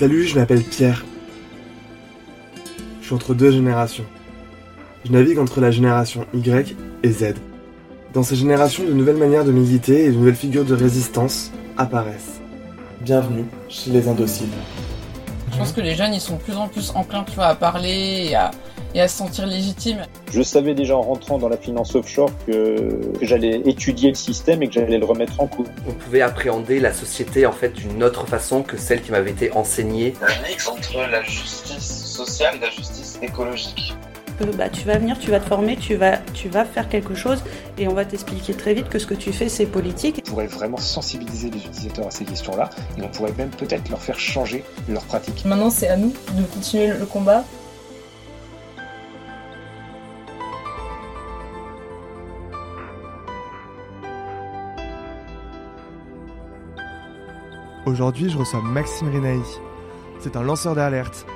Salut, je m'appelle Pierre. Je suis entre deux générations. Je navigue entre la génération Y et Z. Dans ces générations, de nouvelles manières de militer et de nouvelles figures de résistance apparaissent. Bienvenue chez les indociles. Je pense que les jeunes, ils sont de plus en plus enclins, à parler et à, et à se sentir légitimes. Je savais déjà en rentrant dans la finance offshore que, que j'allais étudier le système et que j'allais le remettre en cause. On pouvait appréhender la société en fait d'une autre façon que celle qui m'avait été enseignée. Un mix entre la justice sociale et la justice écologique. Bah, tu vas venir, tu vas te former, tu vas, tu vas faire quelque chose et on va t'expliquer très vite que ce que tu fais c'est politique. On pourrait vraiment sensibiliser les utilisateurs à ces questions-là et on pourrait même peut-être leur faire changer leur pratique. Maintenant c'est à nous de continuer le combat. Aujourd'hui, je reçois Maxime Renaï. C'est un lanceur d'alerte.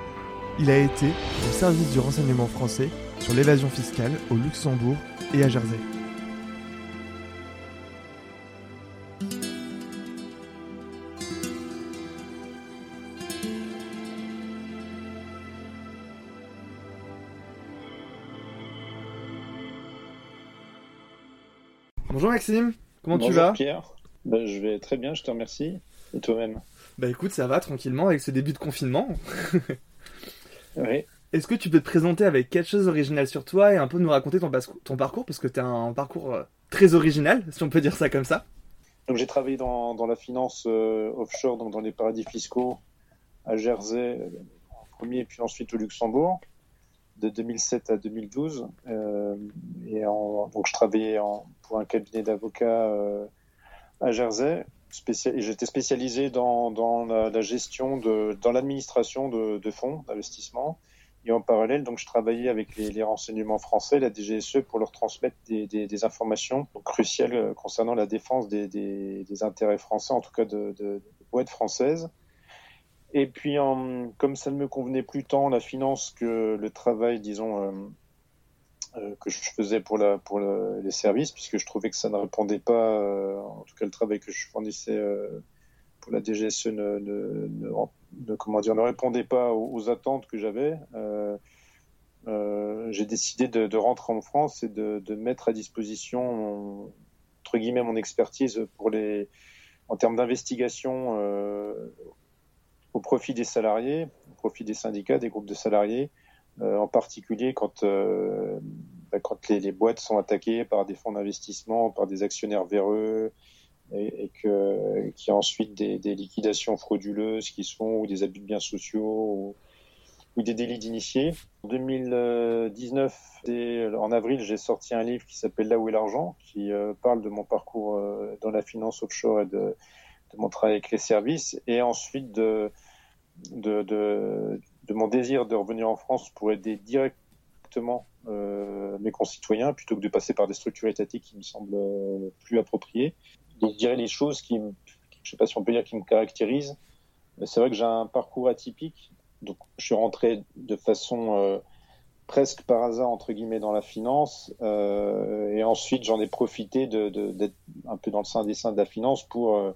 Il a été au service du renseignement français sur l'évasion fiscale au Luxembourg et à Jersey. Bonjour Maxime, comment tu Bonjour vas? Pierre, Ben, je vais très bien, je te remercie. Et toi-même Bah écoute, ça va tranquillement avec ce début de confinement. Oui. Est-ce que tu peux te présenter avec quelque chose d'original sur toi et un peu nous raconter ton, parcours? Parce que tu as un parcours euh, très original, si on peut dire ça comme ça. Donc j'ai travaillé dans, dans la finance euh, offshore, donc dans les paradis fiscaux à Jersey euh, en premier, puis ensuite au Luxembourg, de 2007 à 2012. Euh, et en- donc je travaillais en- pour un cabinet d'avocats à Jersey. J'étais spécialisé dans, dans la, gestion de, dans l'administration de, fonds d'investissement. Et en parallèle, donc, je travaillais avec les, renseignements français, la DGSE, pour leur transmettre des, informations cruciales euh, concernant la défense des, des, intérêts français, en tout cas de, de, de boîtes françaises. Et puis, comme ça ne me convenait plus tant la finance que le travail, disons, euh, que je faisais pour, la, pour le- les services, puisque je trouvais que ça ne répondait pas, euh, en tout cas le travail que je fournissais euh, pour la DGSE ne, ne, comment dire, ne répondait pas aux, attentes que j'avais. Euh, euh, j'ai décidé de, de rentrer en France et de, de mettre à disposition, entre guillemets, mon expertise pour les, en termes d'investigation euh, au profit des salariés, au profit des syndicats, des groupes de salariés, euh, en particulier quand, euh, bah, quand les, les boîtes sont attaquées par des fonds d'investissement, par des actionnaires véreux, et, et que qu'il y a ensuite des, des liquidations frauduleuses qui se font ou des abus de biens sociaux ou, ou des délits d'initiés. En 2019, et en avril, j'ai sorti un livre qui s'appelle Là où est l'argent, qui euh, parle de mon parcours euh, dans la finance offshore et de, de mon travail avec les services, et ensuite de, de, de, de mon désir de revenir en France pour aider directement euh, mes concitoyens plutôt que de passer par des structures étatiques qui me semblent euh, plus appropriées. Je dirais les choses qui, me, je sais pas si on peut dire, qui me caractérisent. C'est vrai que j'ai un parcours atypique. Donc, je suis rentré de façon euh, presque par hasard, entre guillemets, dans la finance. Euh, et ensuite, j'en ai profité d'être un peu dans le sein des seins de la finance pour, euh,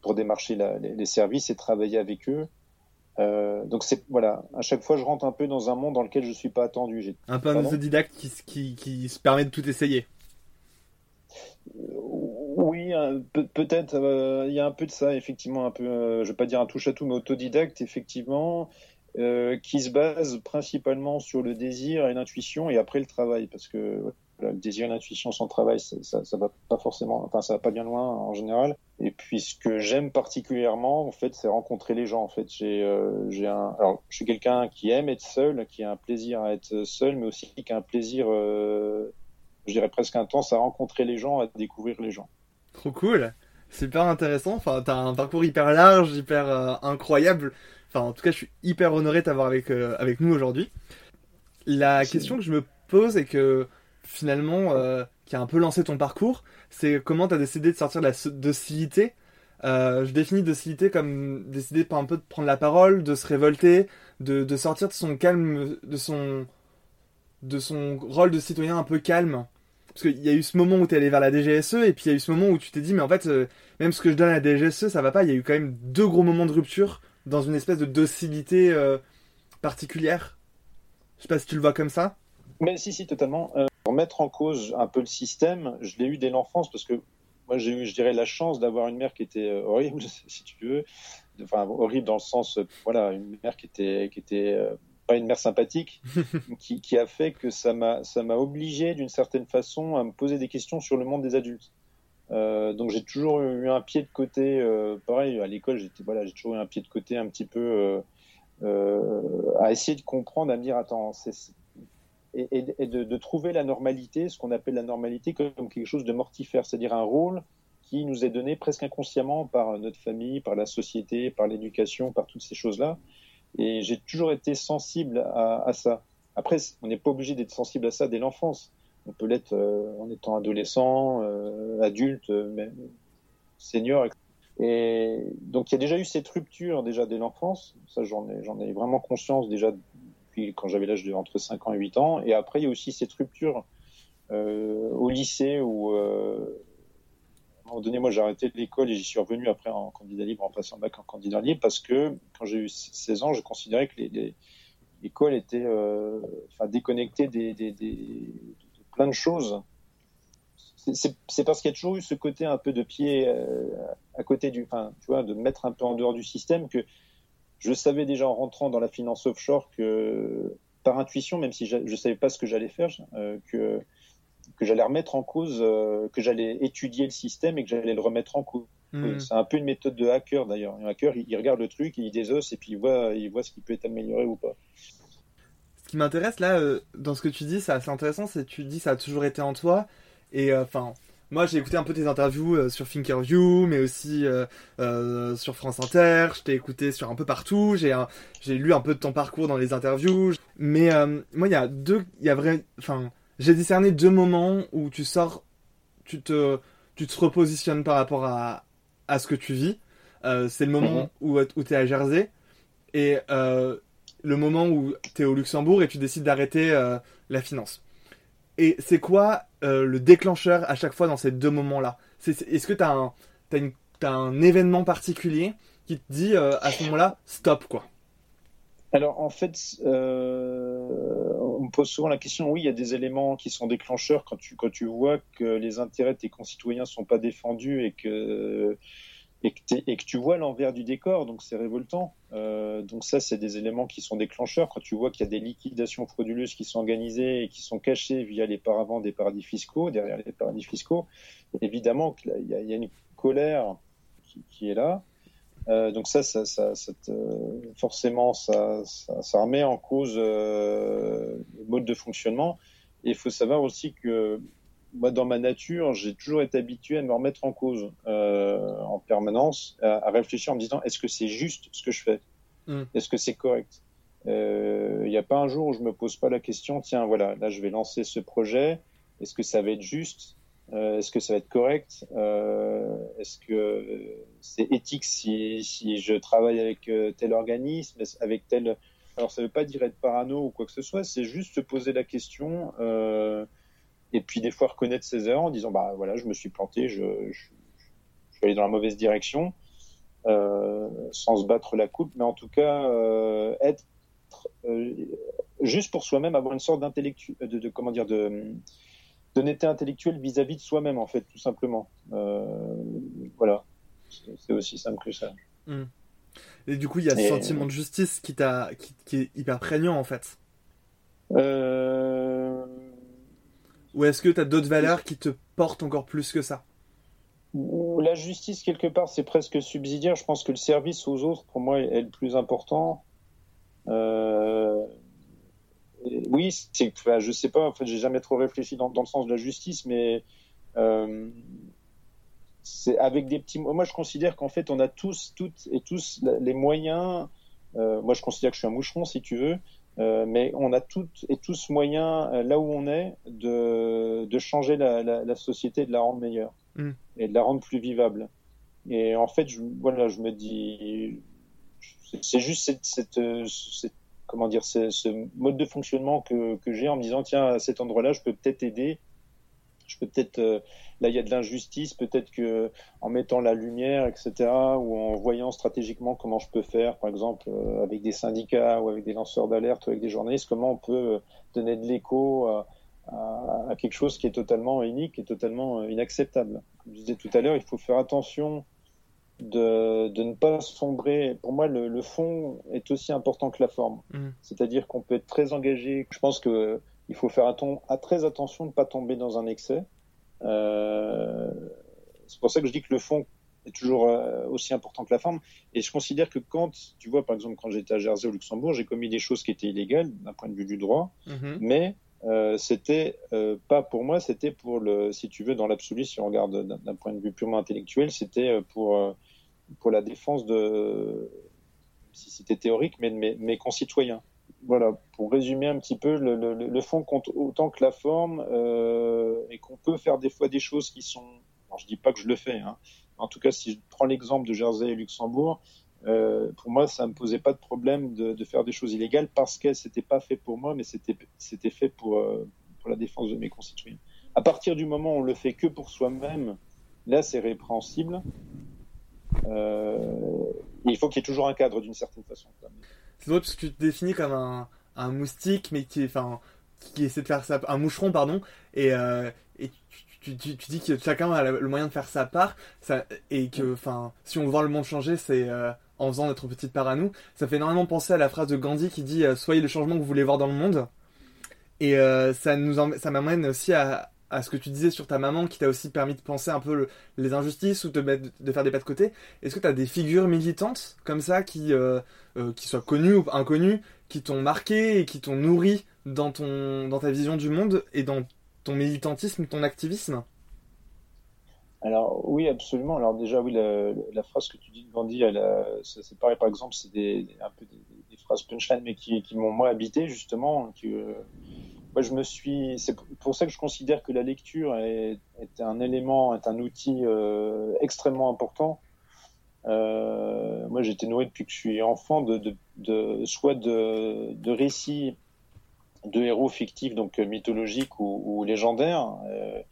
pour démarcher les services et travailler avec eux. Euh, donc c'est voilà, à chaque fois je rentre un peu dans un monde dans lequel je suis pas attendu. Un peu un autodidacte qui, qui, qui se permet de tout essayer. Oui, un- peut- peut-être. euh, Il y a un peu de ça, effectivement, un peu. euh, je vais pas dire un touche à tout, mais autodidacte, effectivement, euh, qui se base principalement sur le désir et l'intuition, et après le travail, parce que le désir et l'intuition sans travail, ça, ça, ça va pas forcément. Enfin, ça va pas bien loin en général. Et puis, ce que j'aime particulièrement, en fait, c'est rencontrer les gens. En fait, j'ai, euh, j'ai un. Alors, je suis quelqu'un qui aime être seul, qui a un plaisir à être seul, mais aussi qui a un plaisir. euh, je dirais presque intense à rencontrer les gens, à découvrir les gens. Trop cool, super intéressant. Enfin, t'as un parcours hyper large, hyper euh, incroyable. Enfin, en tout cas, je suis hyper honoré de t'avoir avec, euh, avec nous aujourd'hui. La Merci. question que je me pose et que finalement, euh, qui a un peu lancé ton parcours, c'est comment t'as décidé de sortir de la docilité. Euh, je définis docilité comme décider un peu de prendre la parole, de se révolter, de, sortir de son calme, de son, de son rôle de citoyen un peu calme. Parce qu'il y a eu ce moment où tu es allé vers la DGSE, et puis il y a eu ce moment où tu t'es dit, mais en fait, euh, même ce que je donne à la DGSE, ça va pas. Il y a eu quand même deux gros moments de rupture dans une espèce de docilité particulière. Je sais pas si tu le vois comme ça. Mais si, si, totalement. Remettre en cause un peu le système, je l'ai eu dès l'enfance parce que moi j'ai eu, je dirais, la chance d'avoir une mère qui était euh, horrible, si tu veux. Enfin, horrible dans le sens, euh, voilà, une mère qui était, qui était euh, pas une mère sympathique, qui, qui a fait que ça m'a, ça m'a obligé d'une certaine façon à me poser des questions sur le monde des adultes. Euh, donc j'ai toujours eu un pied de côté, euh, pareil à l'école, j'étais voilà, j'ai toujours eu un pied de côté un petit peu à essayer de comprendre, à me dire attends, c'est- et, de, trouver la normalité, ce qu'on appelle la normalité, comme, quelque chose de mortifère, c'est-à-dire un rôle qui nous est donné presque inconsciemment par notre famille, par la société, par l'éducation, par toutes ces choses-là. Et j'ai toujours été sensible à, ça. Après, on n'est pas obligé d'être sensible à ça dès l'enfance. On peut l'être euh, en étant adolescent, euh, adulte, euh, même senior. Et donc il y a déjà eu cette rupture déjà dès l'enfance. Ça, j'en ai vraiment conscience déjà quand j'avais l'âge de entre 5 ans et 8 ans. Et après, il y a aussi cette rupture euh, au lycée où, euh, à un moment donné, moi, j'ai arrêté l'école et j'y suis revenu après en candidat libre, en passant bac en candidat libre, parce que quand j'ai eu 16 ans, je considérais que l'école était euh, déconnectée de plein de choses. C'est- parce qu'il y a toujours eu ce côté un peu de pied à côté du, enfin, tu vois, de me mettre un peu en dehors du système que je savais déjà en rentrant dans la finance offshore que par intuition, même si je ne savais pas ce que j'allais faire, euh, que que j'allais remettre en cause, euh, que j'allais étudier le système et que j'allais le remettre en cause. Hmm. C'est un peu une méthode de hacker d'ailleurs. Un hacker, il, il regarde le truc, il désosse et puis il voit, il voit ce qui peut être amélioré ou pas. Ce qui m'intéresse là, euh, dans ce que tu dis, c'est assez intéressant, c'est que tu dis ça a toujours été en toi. Et euh, enfin, moi j'ai écouté un peu tes interviews euh, sur Thinkerview, mais aussi euh, euh, sur France Inter. Je t'ai écouté sur un peu partout. J'ai lu un peu de ton parcours dans les interviews. Mais moi, il y a deux, il y a vrai, enfin, j'ai discerné deux moments où tu sors, tu te, tu te repositionnes par rapport à, à ce que tu vis. C'est le moment Mhm. où, où tu es à Jersey et le moment où tu es au Luxembourg et tu décides d'arrêter la finance. Et c'est quoi euh, le déclencheur à chaque fois dans ces deux moments-là? Est-ce que tu as, un, événement particulier qui te dit euh, à ce moment-là, stop quoi? Alors en fait, euh, on me pose souvent la question, oui, il y a des éléments qui sont déclencheurs quand tu, quand tu vois que les intérêts de tes concitoyens sont pas défendus et que, et que, et que tu vois l'envers du décor, donc c'est révoltant. Euh, donc ça, c'est des éléments qui sont déclencheurs. Quand tu vois qu'il y a des liquidations frauduleuses qui sont organisées et qui sont cachées via les paravents des paradis fiscaux, derrière les paradis fiscaux, évidemment qu'il y y a une colère qui, qui est là. Euh, donc ça, ça, ça, ça te- forcément, ça remet en cause euh, le mode de fonctionnement. Et il faut savoir aussi que moi, dans ma nature, j'ai toujours été habitué à me remettre en cause euh, en permanence, à, à réfléchir en me disant est-ce que c'est juste ce que je fais? Mm. Est-ce que c'est correct? Il n'y a pas un jour où je me pose pas la question tiens, voilà, là, je vais lancer ce projet. Est-ce que ça va être juste? Euh, Est-ce que ça va être correct? Euh, Est-ce que c'est éthique si, si je travaille avec euh, tel organisme, avec tel. Alors, ça ne veut pas dire être parano ou quoi que ce soit, c'est juste se poser la question euh, et puis des fois reconnaître ses erreurs en disant bah voilà, je me suis planté, je, je, je suis allé dans la mauvaise direction, euh, sans se battre la coupe, mais en tout cas, euh, être euh, juste pour soi-même, avoir une sorte d'intellectuel, de, de, comment dire, de d'honnêteté intellectuelle vis-à-vis de soi-même, en fait, tout simplement. Voilà. C'est aussi simple que ça. Et du coup, il y a ce Et- sentiment de justice qui, t'a, qui, qui est hyper prégnant en fait. Euh... Ou est-ce que tu as d'autres valeurs qui te portent encore plus que ça? La justice, quelque part, c'est presque subsidiaire. Je pense que le service aux autres, pour moi, est le plus important. Euh... Oui, c'est, enfin, je sais pas, en fait, j'ai jamais trop réfléchi dans, le sens de la justice, mais euh, c'est avec des petits. Moi, je considère qu'en fait, on a tous, toutes et tous les moyens. euh, moi, je considère que je suis un moucheron, si tu veux, euh, mais on a toutes et tous moyens, euh, là où on est, de, de changer la, la, la société, de la rendre meilleure Mm. et de la rendre plus vivable. Et en fait, je, voilà, je me dis, c'est- juste cette, cette, cette- comment dire, ce, ce mode de fonctionnement que, que j'ai en me disant, tiens, à cet endroit-là, je peux peut-être aider je peux peut-être euh, là il y a de l'injustice, peut-être que en mettant la lumière, etc., ou en voyant stratégiquement comment je peux faire, par exemple euh, avec des syndicats ou avec des lanceurs d'alerte ou avec des journalistes, comment on peut donner de l'écho à, à, à, quelque chose qui est totalement unique et totalement inacceptable. Comme je disais tout à l'heure, il faut faire attention de, de, ne pas sombrer. Pour moi, le, le, fond est aussi important que la forme. Mm. C'est-à-dire qu'on peut être très engagé. Je pense que il faut faire à très attention de ne pas tomber dans un excès. Euh, c'est pour ça que je dis que le fond est toujours euh, aussi important que la forme. Et je considère que quand, tu vois, par exemple, quand j'étais à Jersey au Luxembourg, j'ai commis des choses qui étaient illégales d'un point de vue du droit, Mhm. mais euh, c'était euh, pas pour moi, c'était pour le, si tu veux, dans l'absolu, si on regarde d'un point de vue purement intellectuel, c'était pour pour la défense de, si c'était théorique, mais de mes, mes concitoyens. Voilà, pour résumer un petit peu, le, le, le fond compte autant que la forme, euh, et qu'on peut faire des fois des choses qui sont. Alors, je dis pas que je le fais, hein. En tout cas, si je prends l'exemple de Jersey et Luxembourg, euh, pour moi, ça me posait pas de problème de, de faire des choses illégales parce que c'était pas fait pour moi, mais c'était c'était fait pour euh, pour la défense de mes concitoyens. À partir du moment où on le fait que pour soi-même, là, c'est répréhensible. Euh, il faut qu'il y ait toujours un cadre d'une certaine façon. C'est drôle parce que tu te définis comme un, un moustique, mais qui, enfin, qui essaie de faire sa, un moucheron, pardon, et, euh, et tu, tu, tu dis que chacun a le moyen de faire sa part, ça, et que, enfin, si on veut voir le monde changer, c'est euh, en faisant notre petite part à nous. Ça fait énormément penser à la phrase de Gandhi qui dit euh, Soyez le changement que vous voulez voir dans le monde. Et euh, ça nous emmène- ça m'amène aussi à, à ce que tu disais sur ta maman qui t'a aussi permis de penser un peu le- les injustices ou de, mettre, de faire des pas de côté. Est-ce que tu as des figures militantes comme ça qui, euh, euh, qui soient connues ou inconnues, qui t'ont marqué et qui t'ont nourri dans, ton, dans ta vision du monde et dans ton militantisme, ton activisme? Alors oui, absolument. Alors déjà, oui, la, phrase que tu dis de Gandhi, a- ça, c'est pareil, par exemple, c'est des, un peu des, phrases punchline, mais qui, m'ont moi habité justement. Euh, moi, je me suis. C'est pour- ça que je considère que la lecture est, un élément, est un outil euh, extrêmement important. Euh, moi, été nourri depuis que je suis enfant de, de, de soit de, de récits de héros fictifs, donc euh, mythologiques ou, légendaires. Euh,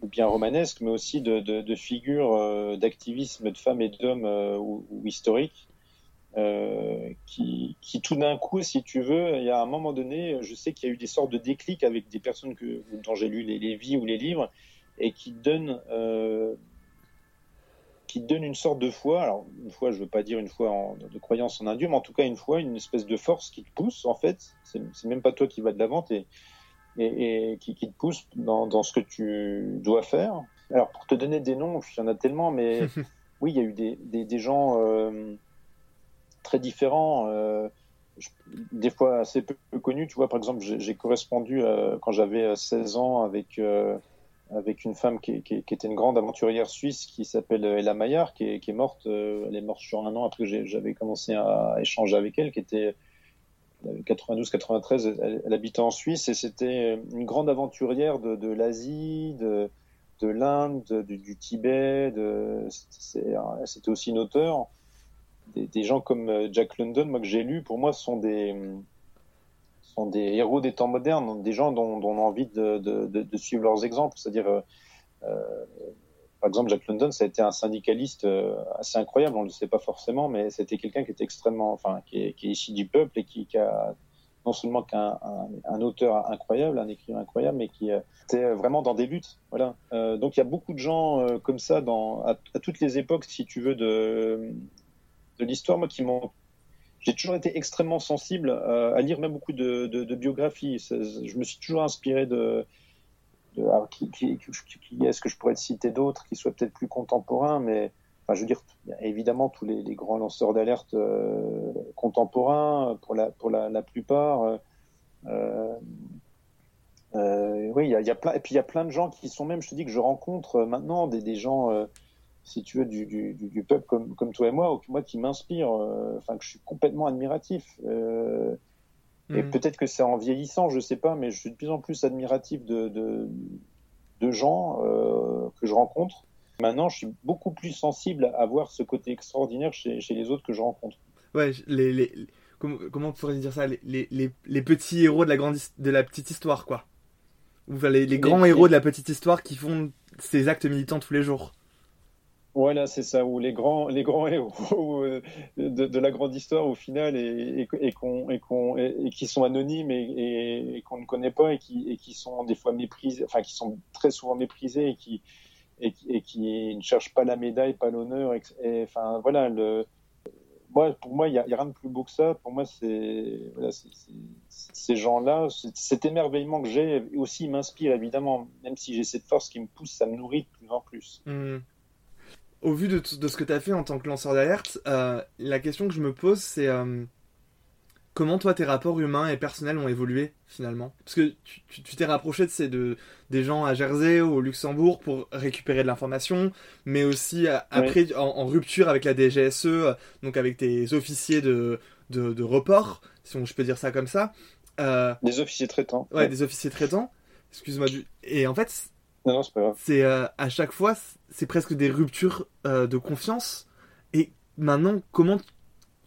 ou bien romanesque, mais aussi de, figures d'activisme de femmes et d'hommes ou historiques, euh, qui, qui tout d'un coup, si tu veux, il y a un moment donné, je sais qu'il y a eu des sortes de déclics avec des personnes que, dont j'ai lu les, les vies ou les livres, et qui donnent, euh, qui donnent une sorte de foi. Alors, une foi, je veux pas dire une foi en, de croyance en un dieu, mais en tout cas une foi, une espèce de force qui te pousse, en fait. C'est c'est même pas toi qui vas de l'avant, et et, et qui, qui, te pousse dans, dans, ce que tu dois faire. Alors, pour te donner des noms, il y en a tellement, mais oui, il y a eu des, des, des gens euh, très différents, euh, des fois assez peu, peu, connus. Tu vois, par exemple, j'ai correspondu euh, quand j'avais 16 ans avec, euh, avec une femme qui, était une grande aventurière suisse qui s'appelle Ella Maillard, qui est, morte. euh, elle est morte sur un an après que j'avais commencé à échanger avec elle, qui était 92-93, elle, elle, habitait en Suisse et c'était une grande aventurière de, l'Asie, de, de l'Inde, du, Tibet. C'était aussi une auteure. Des, gens comme Jack London, moi que j'ai lu, pour moi, sont des, sont des héros des temps modernes, des gens dont, on a envie de, de, suivre leurs exemples. C'est-à-dire, euh, par exemple, Jack London, ça a été un syndicaliste euh, assez incroyable. On ne le sait pas forcément, mais c'était quelqu'un qui était extrêmement, enfin, qui est, qui est, issu du peuple et qui, a non seulement qu'un un, auteur incroyable, un écrivain incroyable, mais qui était vraiment dans des luttes. Voilà. Euh, donc il y a beaucoup de gens euh, comme ça dans, à, à, toutes les époques, si tu veux, de, de l'histoire, moi, qui m'ont j'ai toujours été extrêmement sensible à, à lire même beaucoup de, biographies. Je me suis toujours inspiré de, qui, est-ce que je pourrais te citer d'autres qui soient peut-être plus contemporains, mais enfin, je veux dire, évidemment, tous les, grands lanceurs d'alerte euh, contemporains, pour la, pour la, plupart. Euh, euh, oui, il y a, plein, et puis il y a plein de gens qui sont même, je te dis, que je rencontre maintenant, des, gens, euh, si tu veux, du, du, du, peuple comme, comme toi et moi, ou moi qui m'inspirent, enfin, que je suis complètement admiratif. Euh, et mmh. peut-être que c'est en vieillissant, je sais pas, mais je suis de plus en plus admiratif de, de, de gens euh, que je rencontre. Maintenant, je suis beaucoup plus sensible à voir ce côté extraordinaire chez, chez les autres que je rencontre. Ouais, les, les, les comment, comment on pourrait dire ça les, les, les, petits héros de la, grande, de la petite histoire, quoi. Ou enfin, les, les grands héros de la petite histoire qui font ces actes militants tous les jours. Voilà, c'est ça, où les grands, les grands héros euh, de, la grande histoire au final et, et, et, qu'on- et, qui sont anonymes et, qu'on ne connaît pas et qui, et qui sont des fois méprisés, enfin qui sont très souvent méprisés et qui, et, qui- ne cherchent pas la médaille, pas l'honneur. Et, enfin voilà, le, moi, pour moi, il n'y a, rien de plus beau que ça. Pour moi, c'est voilà, ces gens-là, cet émerveillement que j'ai aussi m'inspire évidemment, même si j'ai cette force qui me pousse, ça me nourrit de plus en plus. Hmm. Au vu de, ce que tu as fait en tant que lanceur d'alerte, euh, la question que je me pose, c'est euh, comment toi tes rapports humains et personnels ont évolué finalement? Parce que tu t'es rapproché de ces de, des gens à Jersey ou au Luxembourg pour récupérer de l'information, mais aussi euh, après en, en rupture avec la DGSE, donc avec tes officiers de, de, de report, si on- je peux dire ça comme ça. Euh, Des officiers traitants. ouais, des officiers traitants. Excuse-moi. du- Et en fait, Non, non, c'est pas grave. c'est euh, à chaque fois, c'est presque des ruptures euh, de confiance. Et maintenant, comment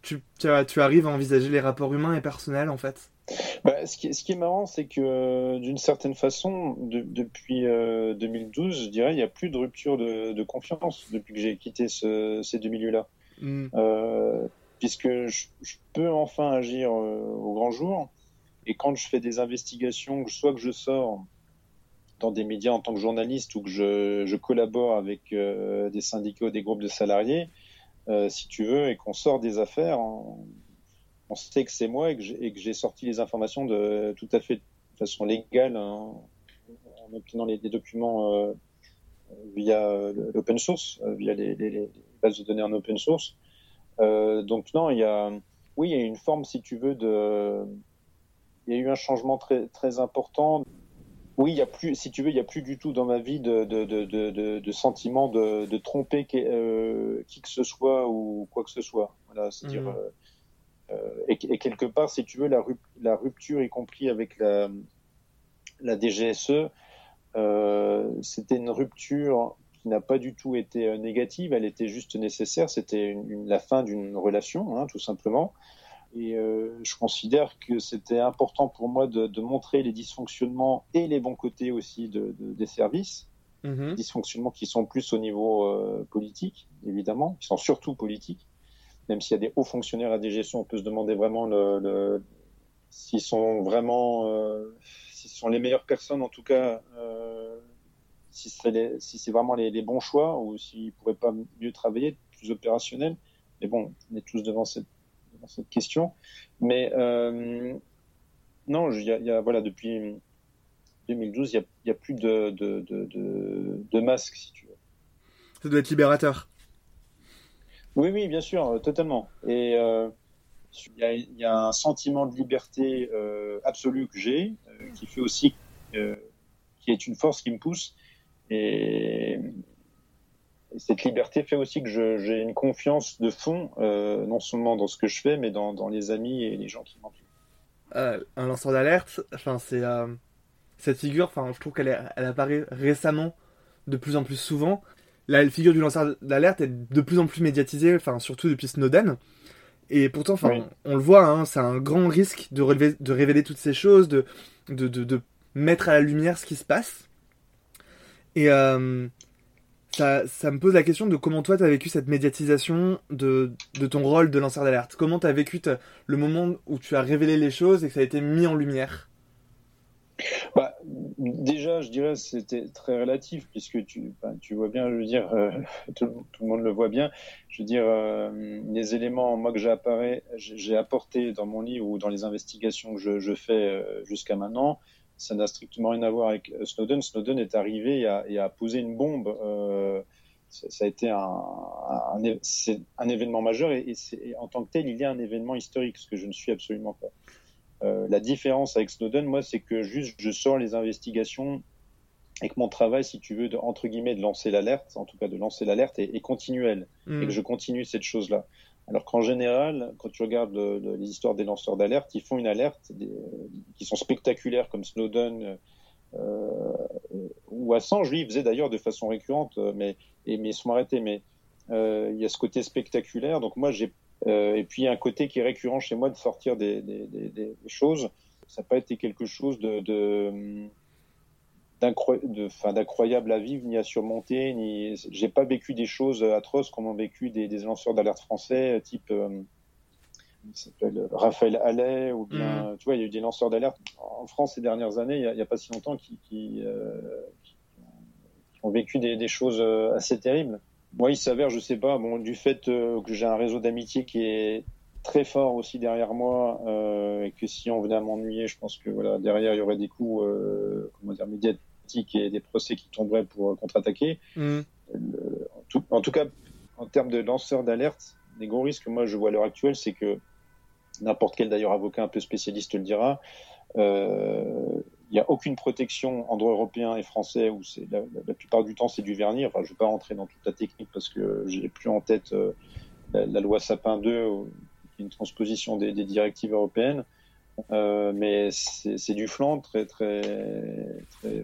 tu, tu, tu arrives à envisager les rapports humains et personnels en fait? Bah, ce, qui, ce qui est marrant, c'est que euh, d'une certaine façon, de- depuis euh, 2012, je dirais, il n'y a plus de rupture de, de confiance depuis que j'ai quitté ce- ces deux milieux-là. Hmm. Puisque je, je peux enfin agir au grand jour. Et quand je fais des investigations, soit que je sors dans des médias en tant que journaliste ou que je, je collabore avec euh, des syndicats ou des groupes de salariés, euh, si tu veux, et qu'on sort des affaires, on, on sait que c'est moi et que j'ai- sorti les informations de tout à fait de façon légale hein, en obtenant les, les documents euh, via l'open source, euh, via les, les- les bases de données en open source. Euh, donc non, il y a, oui, il y a une forme, si tu veux, de, il y a eu un changement très très important. Oui, il y a plus, si tu veux, il y a plus du tout dans ma vie de de de de, de, de sentiment de, de tromper qui, euh, qui que ce soit ou quoi que ce soit. Voilà, c'est-à-dire Mhm. euh, euh, et, et quelque part, si tu veux, la, rup- la rupture, y compris avec la la DGSE, euh, c'était une rupture qui n'a pas du tout été euh, négative, elle était juste nécessaire, c'était la fin d'une relation, hein, tout simplement. Et euh, je considère que c'était important pour moi de, de montrer les dysfonctionnements et les bons côtés aussi de, de- des services, Mhm. dysfonctionnements qui sont plus au niveau euh, politique, évidemment, qui sont surtout politiques. Même s'il y a des hauts fonctionnaires à DGSE, on peut se demander vraiment le, le- s'ils sont vraiment, euh, s'ils sont les meilleures personnes, en tout cas, si c'est si vraiment les, les bons choix ou s'ils pourraient pas mieux travailler, plus opérationnel. Mais bon, on est tous devant cette, cette question. Mais euh, non, il y a, il y a- voilà, depuis 2012, il n'y a, plus de, de, de, si tu veux. Ça doit être libérateur. Oui, oui, bien sûr, euh, totalement. Et euh, il y, a, il y a un sentiment de liberté euh, absolue que j'ai, euh, qui fait aussi, euh, qui est une force qui me pousse. Et cette liberté fait aussi que j'ai une confiance de fond, euh, non seulement dans ce que je fais, mais dans, dans les amis et les gens qui m'entourent. Euh, un lanceur d'alerte, enfin c'est euh, cette figure, enfin je trouve qu'elle elle apparaît récemment de plus en plus souvent. La figure du lanceur d'alerte est de plus en plus médiatisée, enfin surtout depuis Snowden. Et pourtant, enfin, Oui. on le voit, hein, c'est un grand risque de, relever, de révéler toutes ces choses, de, de, de, de mettre à la lumière ce qui se passe. Et ça, me pose la question de comment toi tu as vécu cette médiatisation de, ton rôle de lanceur d'alerte. Comment tu as vécu le moment où tu as révélé les choses et que ça a été mis en lumière? Bah, déjà, je dirais c'était très relatif puisque tu, vois bien, je veux dire, euh, tout, le- monde le voit bien. Je veux dire, euh, les éléments moi que j'ai appareil- j'ai j'ai apporté dans mon livre ou dans les investigations que je, je fais euh, jusqu'à maintenant, ça n'a strictement rien à voir avec euh, Snowden. Snowden est arrivé et a, et a posé une bombe. euh, ça, ça a été un, un, un- c'est un événement majeur et, et c'est- et en tant que tel, il y a un événement historique, ce que je ne suis absolument pas. Euh, la différence avec Snowden, moi, c'est que juste je sors les investigations et que mon travail, si tu veux, de, entre guillemets, de lancer l'alerte, en tout cas de lancer l'alerte, est, est continuel Hmm. et que je continue cette chose-là. Alors qu'en général, quand tu regardes le- le- les histoires des lanceurs d'alerte, ils font une alerte des- qui sont spectaculaires, comme Snowden euh, ou Assange, lui, il faisait d'ailleurs de façon récurrente, euh, mais, et, mais ils sont arrêtés. Mais euh, il y a ce côté spectaculaire. Donc moi, j'ai euh, et puis a un côté qui est récurrent chez moi de sortir des, des, choses. Ça n'a pas été quelque chose de, d'incroyable à vivre ni à surmonter. Ni, j'ai pas vécu des choses atroces comme ont vécu des, des lanceurs d'alerte français, type euh, il s'appelle Raphaël Allais ou bien, tu vois, il y a eu des lanceurs d'alerte en France ces dernières années, il y a, pas si longtemps, qui, qui, euh, qui ont vécu des, des choses euh, assez terribles. Moi, il s'avère, je sais pas, bon, du fait euh, que j'ai un réseau d'amitié qui est très fort aussi derrière moi, euh, et que si on venait à m'ennuyer, je pense que voilà, derrière il y aurait des coups, euh, comment dire, médiatiques et des procès qui tomberaient pour euh, contre-attaquer. Mm. En, tout, en tout cas, en termes de lanceurs d'alerte, les gros risques que moi je vois à l'heure actuelle, c'est que n'importe quel d'ailleurs avocat un peu spécialiste le dira, il n'y a aucune protection en droit européen et français où c'est la, la- la plupart du temps c'est du vernis. Enfin, je ne vais pas rentrer dans toute la technique parce que j'ai plus en tête la, la loi Sapin 2, euh, qui est une transposition des, directives européennes. Euh, mais c'est du flanc, très, très,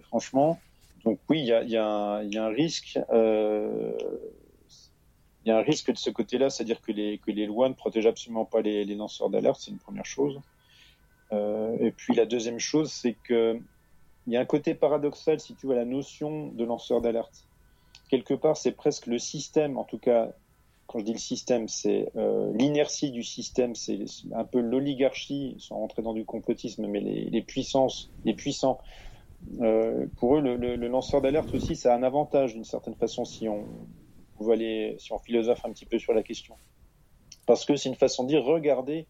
franchement. Donc oui, il y a, un- risque. euh, y a un risque de ce côté-là, c'est-à-dire que les, lois ne protègent absolument pas les, les lanceurs d'alerte, c'est une première chose. Euh, et puis la deuxième chose, c'est que il y a un côté paradoxal, si tu veux, à la notion de lanceur d'alerte. Quelque part, c'est presque le système, en tout cas, quand je dis le système, c'est euh, l'inertie du système, c'est un peu l'oligarchie, sans rentrer dans du complotisme, mais les, puissances, les puissants. Euh, pour eux, le, lanceur d'alerte aussi, ça a un avantage d'une certaine façon si on si on philosophe un petit peu sur la question. Parce que c'est une façon de dire, regardez,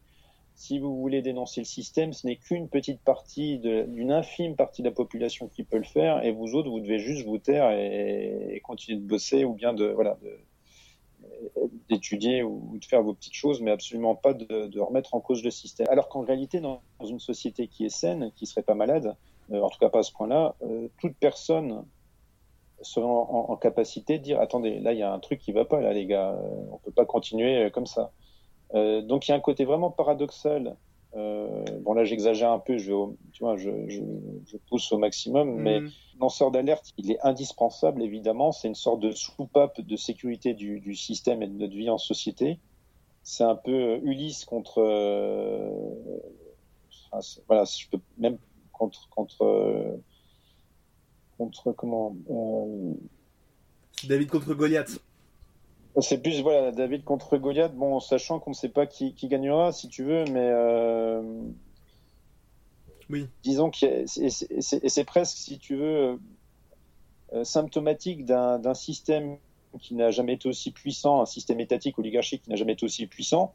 si vous voulez dénoncer le système, ce n'est qu'une petite partie, d'une infime partie de la population qui peut le faire, et vous autres, vous devez juste vous taire et, et continuer de bosser ou bien de voilà de- d'étudier ou de faire vos petites choses, mais absolument pas de, remettre en cause le système. Alors qu'en réalité, dans, une société qui est saine, qui serait pas malade, euh, en tout cas pas à ce point-là, euh, toute personne serait en, capacité de dire attendez, là il y a un truc qui va pas, là les gars, euh, on peut pas continuer comme ça. Donc il y a un côté vraiment paradoxal. Euh, bon là j'exagère un peu, je, vais au- tu vois, je, je, je pousse au maximum, mais Mm. lanceur d'alerte, il est indispensable évidemment. C'est une sorte de soupape de sécurité du, du système et de notre vie en société. C'est un peu euh, Ulysse contre, euh, enfin, voilà, je peux même contre contre euh, contre comment. euh, David contre Goliath. C'est plus voilà David contre Goliath, bon, sachant qu'on ne sait pas qui, qui gagnera, si tu veux, mais euh, Oui. disons que c'est- presque, si tu veux, euh, symptomatique d'un d'un système qui n'a jamais été aussi puissant, un système étatique oligarchique qui n'a jamais été aussi puissant,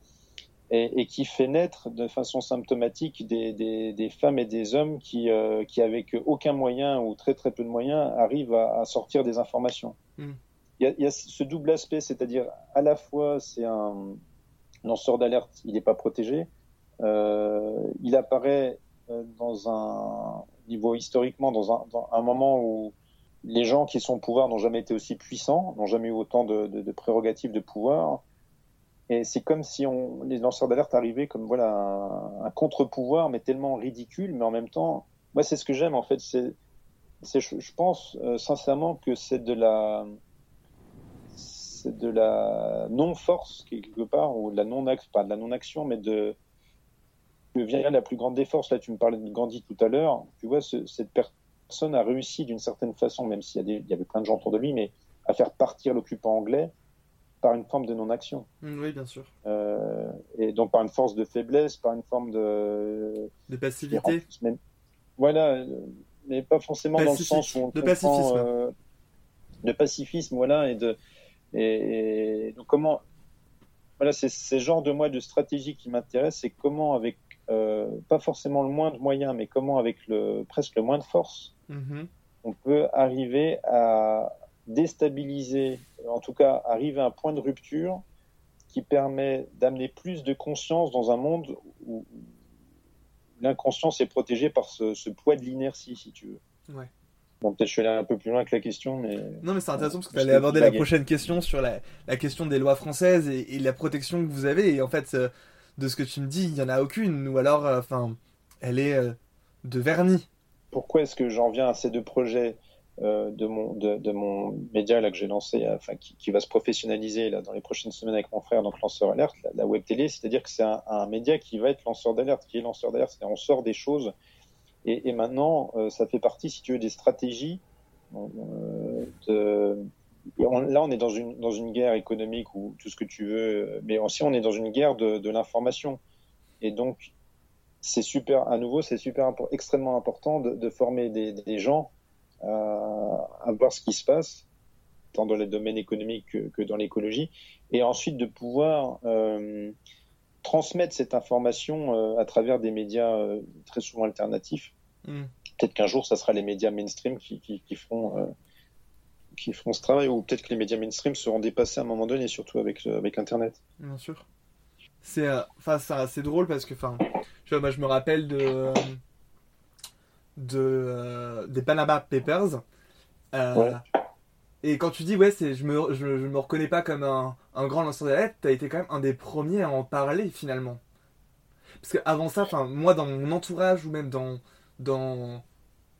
et, et qui fait naître de façon symptomatique des, des, des femmes et des hommes qui, euh, qui, avec aucun moyen ou très très peu de moyens, arrivent à, à sortir des informations. Mm. Il y, y a ce double aspect, c'est-à-dire à la fois c'est un lanceur d'alerte, il n'est pas protégé, euh, il apparaît euh, dans un niveau historiquement, dans un, dans un moment où les gens qui sont au pouvoir n'ont jamais été aussi puissants, n'ont jamais eu autant de, de, de prérogatives de pouvoir. Et c'est comme si on, les lanceurs d'alerte arrivaient comme voilà un, contre-pouvoir, mais tellement ridicule, mais en même temps, moi c'est ce que j'aime en fait. C'est, je, je pense euh, sincèrement que c'est de la, c'est de la non-force quelque part ou de la non-action, pas de la non-action, mais de que vient la plus grande des forces. Là, tu me parlais de Gandhi tout à l'heure. Tu vois, ce, cette personne a réussi d'une certaine façon, même s'il y, avait plein de gens autour de lui, mais à faire partir l'occupant anglais par une forme de non-action. Mm, oui, bien sûr. Euh, et donc par une force de faiblesse, par une forme de... De passivité. Même, voilà, euh, mais pas forcément Pacifique. dans le sens où on De comprend, pacifisme. euh, de pacifisme, voilà, et de... Et, et donc comment... Voilà, c'est ce genre de moi de stratégie qui m'intéresse, c'est comment avec, euh, pas forcément le moins de moyens, mais comment avec le presque le moins de force, Mhm. on peut arriver à déstabiliser, en tout cas arriver à un point de rupture qui permet d'amener plus de conscience dans un monde où l'inconscience est protégée par ce, ce poids de l'inertie, si tu veux. Ouais. Bon, peut-être je suis allé un peu plus loin que la question, mais... Non, mais c'est intéressant parce que tu allais aborder la prochaine question sur la, la question des lois françaises et, et la protection que vous avez. Et en fait, euh, de ce que tu me dis, il n'y en a aucune. Ou alors, euh, enfin, elle est euh, de vernis. Pourquoi est-ce que j'en viens à ces deux projets de, mon, de, de mon média là, que j'ai lancé, enfin, qui, qui va se professionnaliser là, dans les prochaines semaines avec mon frère, donc lanceur alerte, la, la web télé, c'est-à-dire que c'est un, un média qui va être lanceur d'alerte, qui est lanceur d'alerte, c'est-à-dire on sort des choses Et, maintenant, euh, ça fait partie, si tu veux, des stratégies. euh, là, on est dans une, dans une guerre économique ou tout ce que tu veux, mais aussi on est dans une guerre de, de l'information. Et donc, c'est super, à nouveau, c'est super extrêmement important de, former des, des gens à, à voir ce qui se passe, tant dans les domaines économiques que, que dans l'écologie, et ensuite de pouvoir euh, transmettre cette information euh, à travers des médias euh, très souvent alternatifs. Mm. Peut-être qu'un jour, ça sera les médias mainstream qui, qui, qui feront, euh, qui feront ce travail, ou peut-être que les médias mainstream seront dépassés à un moment donné, surtout avec, avec Internet. Bien sûr. C'est euh, drôle parce que enfin tu vois moi je me rappelle de de euh, des Panama Papers Euh, Ouais. et quand tu dis ouais c'est je me je, je me reconnais pas comme un, un grand lanceur d'alerte t'as été quand même un des premiers à en parler finalement parce que avant ça enfin moi dans mon entourage ou même dans dans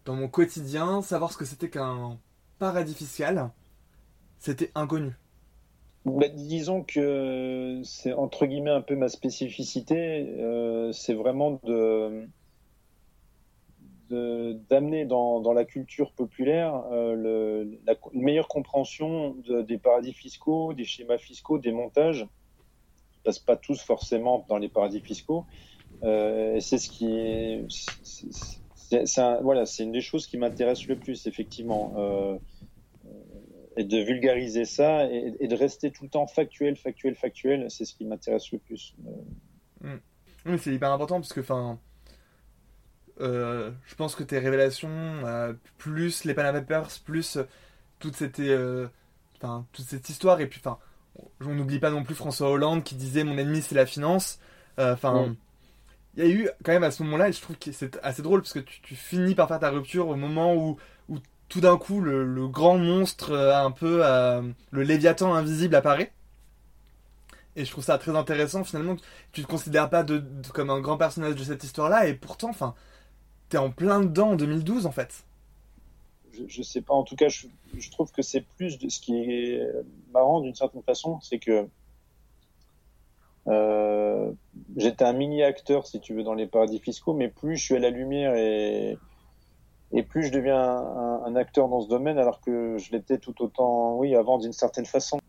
dans mon quotidien savoir ce que c'était qu'un paradis fiscal c'était inconnu Bah, disons que c'est entre guillemets un peu ma spécificité, euh, c'est vraiment de d'amener dans, dans la culture populaire euh, le, la une meilleure compréhension de- des paradis fiscaux, des schémas fiscaux, des montages. Ils passent pas tous forcément dans les paradis fiscaux. Euh, et c'est ce qui est, voilà, c'est une des choses qui m'intéresse le plus effectivement. Euh, et de vulgariser ça et, et de rester tout le temps factuel, factuel, factuel, c'est ce qui m'intéresse le plus. Euh, Oui, c'est hyper important parce que, enfin, euh, je pense que tes révélations, euh, plus les Panama Papers, plus toute cette, enfin, toute cette histoire, et puis, enfin, on n'oublie pas non plus François Hollande qui disait mon ennemi c'est la finance. Enfin, Ouais. Il y a eu quand même à ce moment-là, et je trouve que c'est assez drôle parce que tu, finis par faire ta rupture au moment où, tout d'un coup le, grand monstre, euh, un peu euh, le Léviathan invisible apparaît. Et je trouve ça très intéressant finalement tu te considères pas comme un grand personnage de cette histoire-là, et pourtant, enfin, t'es en plein dedans en 2012 en fait. je, je sais pas, en tout cas, je, je trouve que c'est plus de ce qui est marrant d'une certaine façon, c'est que euh, j'étais un mini acteur, si tu veux, dans les paradis fiscaux, mais plus je suis à la lumière et, et plus je deviens un, acteur dans ce domaine, alors que je l'étais tout autant, oui, avant d'une certaine façon.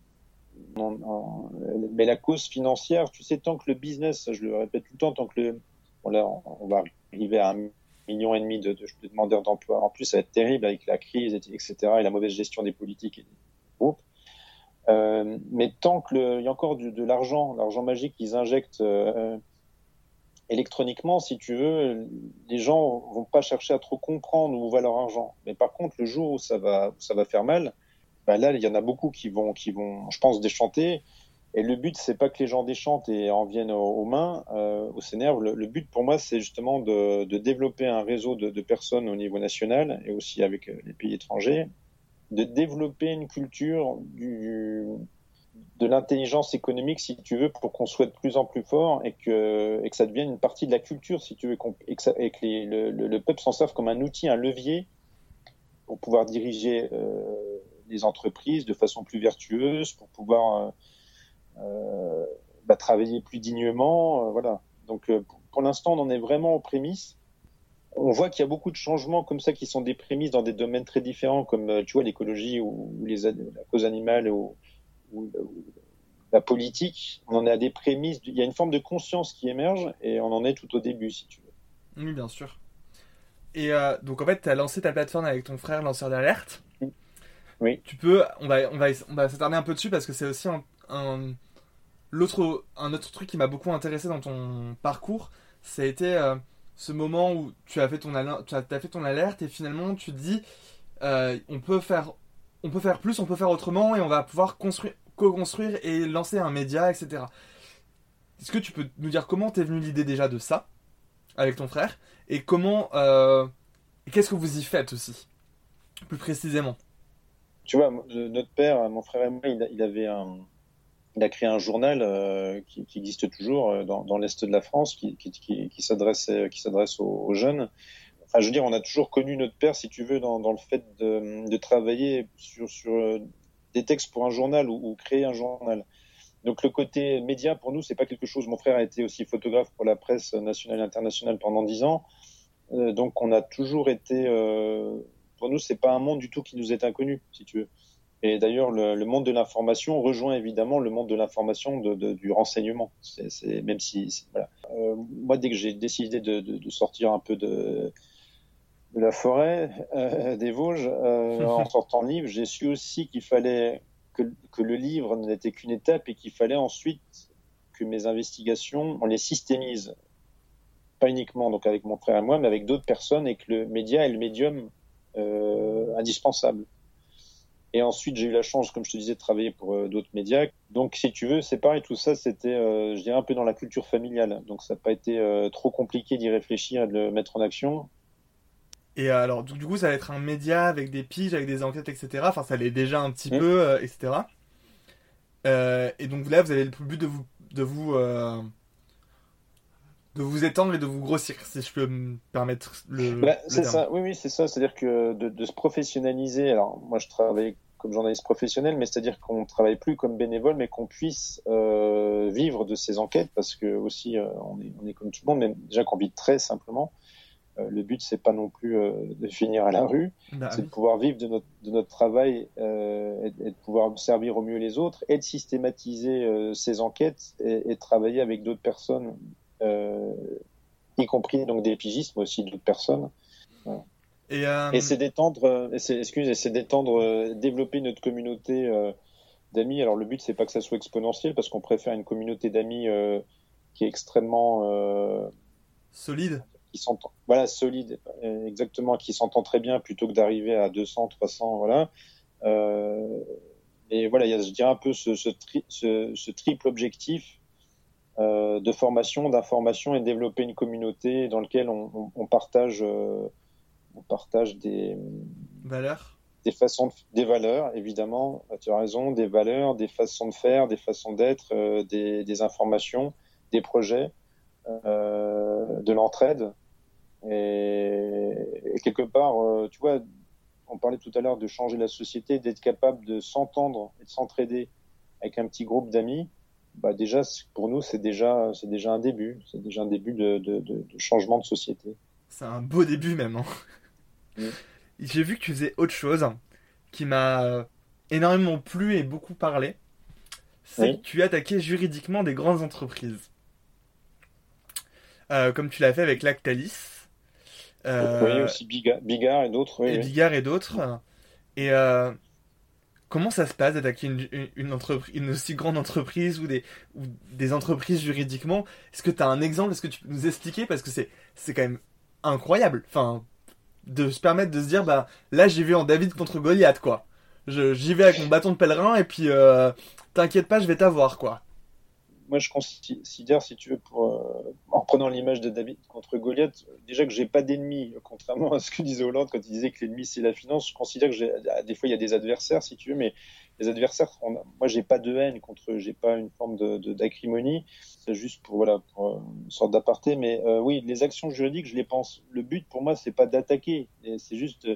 Mais la cause financière, tu sais, tant que le business, je le répète tout le temps, tant que le, bon là, on, va arriver à un million et demi de, de, de demandeurs d'emploi. En plus, ça va être terrible avec la crise, et- etc., et la mauvaise gestion des politiques et des groupes. Euh, mais tant que le, il y a encore de l'argent, l'argent magique qu'ils injectent euh, électroniquement, si tu veux, les gens vont pas chercher à trop comprendre où va leur argent. Mais par contre, le jour où ça va, faire mal, bah là, il y en a beaucoup qui vont, je pense, déchanter. Et le but, c'est pas que les gens déchantent et en viennent aux, aux mains, euh, au s'énervent. Le, but pour moi, c'est justement de, développer un réseau de, de personnes au niveau national et aussi avec euh, les pays étrangers, de développer une culture du, de l'intelligence économique, si tu veux, pour qu'on soit de plus en plus fort et que, et que ça devienne une partie de la culture, si tu veux, et que, ça- et que les- le, le- le peuple s'en serve comme un outil, un levier pour pouvoir diriger euh, les entreprises de façon plus vertueuse, pour pouvoir euh, euh, bah, travailler plus dignement. euh, voilà. Donc euh, pour l'instant, on en est vraiment aux prémices. On voit qu'il y a beaucoup de changements comme ça qui sont des prémices dans des domaines très différents, comme euh, tu vois l'écologie ou, ou les, an- la cause animale ou, ou- ou la politique. On en est à des prémices. Il y a une forme de conscience qui émerge et on en est tout au début, si tu veux. Oui, bien sûr. Et euh, donc en fait, tu as lancé ta plateforme avec ton frère lanceur d'alerte. Oui. Tu peux, on va, on va, on va s'attarder un peu dessus parce que c'est aussi un, un- l'autre, un autre truc qui m'a beaucoup intéressé dans ton parcours, ça a été euh, ce moment où tu as fait ton, alerte et finalement tu dis, euh, on peut faire, on peut faire plus, on peut faire autrement et on va pouvoir construire, co-construire et lancer un média, etc. Est-ce que tu peux nous dire comment t'es venue l'idée déjà de ça avec ton frère et comment, euh, qu'est-ce que vous y faites aussi, plus précisément? Tu vois, notre père, mon frère et moi, il avait un, il a créé un journal euh, qui, existe toujours euh, dans, l'est de la France, qui, qui, qui, s'adresse, s'adresse aux, jeunes. Enfin, je veux dire, on a toujours connu notre père, si tu veux, dans, le fait de, travailler sur, euh, des textes pour un journal ou, créer un journal. Donc le côté média pour nous c'est pas quelque chose. Mon frère a été aussi photographe pour la presse nationale et internationale pendant dix ans. Euh, donc on a toujours été, euh, pour nous, c'est pas un monde du tout qui nous est inconnu, si tu veux. Et d'ailleurs, le, le monde de l'information rejoint évidemment le monde de l'information de, de- du renseignement. C'est, même si, voilà. Euh, moi, dès que j'ai décidé de, sortir un peu de, la forêt, euh, des Vosges, euh, en sortant le livre, j'ai su aussi qu'il fallait que, que le livre n'était qu'une étape et qu'il fallait ensuite que mes investigations, on les systémise. Pas uniquement donc avec mon frère et moi, mais avec d'autres personnes et que le média est le médium indispensable. Et ensuite, j'ai eu la chance, comme je te disais, de travailler pour euh, d'autres médias. Donc, si tu veux, c'est pareil, tout ça, c'était, euh, je dirais, un peu dans la culture familiale. Donc, ça n'a pas été euh, trop compliqué d'y réfléchir et de le mettre en action. Et alors, du, du coup, ça va être un média avec des piges, avec des enquêtes, etc. Enfin, ça l'est déjà un petit Mm. peu, etc. Et donc là, vous avez le but de vous, de vous, de vous étendre et de vous grossir, si je peux me permettre le. Bah, c'est ça, oui, oui, c'est ça. C'est-à-dire que de, de se professionnaliser. Alors, moi, je travaille comme journaliste professionnel, mais c'est-à-dire qu'on ne travaille plus comme bénévole, mais qu'on puisse euh, vivre de ces enquêtes, parce que aussi, euh, on, est, on est comme tout le monde, mais déjà qu'on vit très simplement. Euh, le but, c'est pas non plus euh, de finir à la rue, Bah, c'est oui. de pouvoir vivre de notre, de notre travail euh, et, et de pouvoir servir au mieux les autres, et de systématiser euh, ces enquêtes et, et de travailler avec d'autres personnes, y compris donc des pigistes, mais aussi d'autres personnes. Et, euh, Et c'est d'étendre, euh, excuse, c'est d'étendre, euh, développer notre communauté euh, d'amis. Alors le but c'est pas que ça soit exponentiel parce qu'on préfère une communauté d'amis euh, qui est extrêmement, euh, solide. qui s'entend, voilà, solide, euh, exactement, qui s'entend très bien plutôt que d'arriver à 200, 300, voilà. Euh, et voilà, il y a, je dirais un peu ce, ce, tri- ce, ce triple objectif euh, de formation, d'information et de développer une communauté dans laquelle on, on, on partage, euh, on partage des Valeur. des façons, de- des valeurs, évidemment, tu as raison, des valeurs, des façons de faire, des façons d'être, euh, des, des informations, des projets, de l'entraide. Et, et quelque part, tu vois, on parlait tout à l'heure de changer la société, d'être capable de s'entendre et de s'entraider avec un petit groupe d'amis. Bah déjà, pour nous, c'est déjà, c'est déjà un début. C'est déjà un début de, de, de, de changement de société. C'est un beau début même. hein. Mm. J'ai vu que tu faisais autre chose qui m'a énormément plu et beaucoup parlé. C'est Oui. que tu attaquais juridiquement des grandes entreprises. Euh, comme tu l'as fait avec Lactalis. Euh, oui, aussi Bigard, Bigard et d'autres. Et oui. Bigard et d'autres. Et euh, comment ça se passe d'attaquer une, une, aussi grande entreprise ou des, entreprises juridiquement? Est-ce que tu un exemple? Est-ce que tu peux nous expliquer? Parce que c'est, quand même incroyable. Enfin, de se permettre de se dire, bah là j'ai vu en David contre Goliath, quoi. J'y vais avec mon bâton de pèlerin et puis euh, t'inquiète pas, je vais t'avoir, quoi. Moi, je considère, si tu veux, euh, en prenant l'image de David contre Goliath, déjà que j'ai pas d'ennemis, contrairement à ce que disait Hollande quand il disait que l'ennemi c'est la finance. Je considère que des fois il y a des adversaires, si tu veux, mais les adversaires, on moi j'ai pas de haine contre eux, j'ai pas une forme de, de- d'acrimonie. C'est juste pour voilà, euh, une sorte d'aparté. Mais euh, oui, les actions juridiques, je les pense. Le but pour moi, c'est pas d'attaquer, c'est juste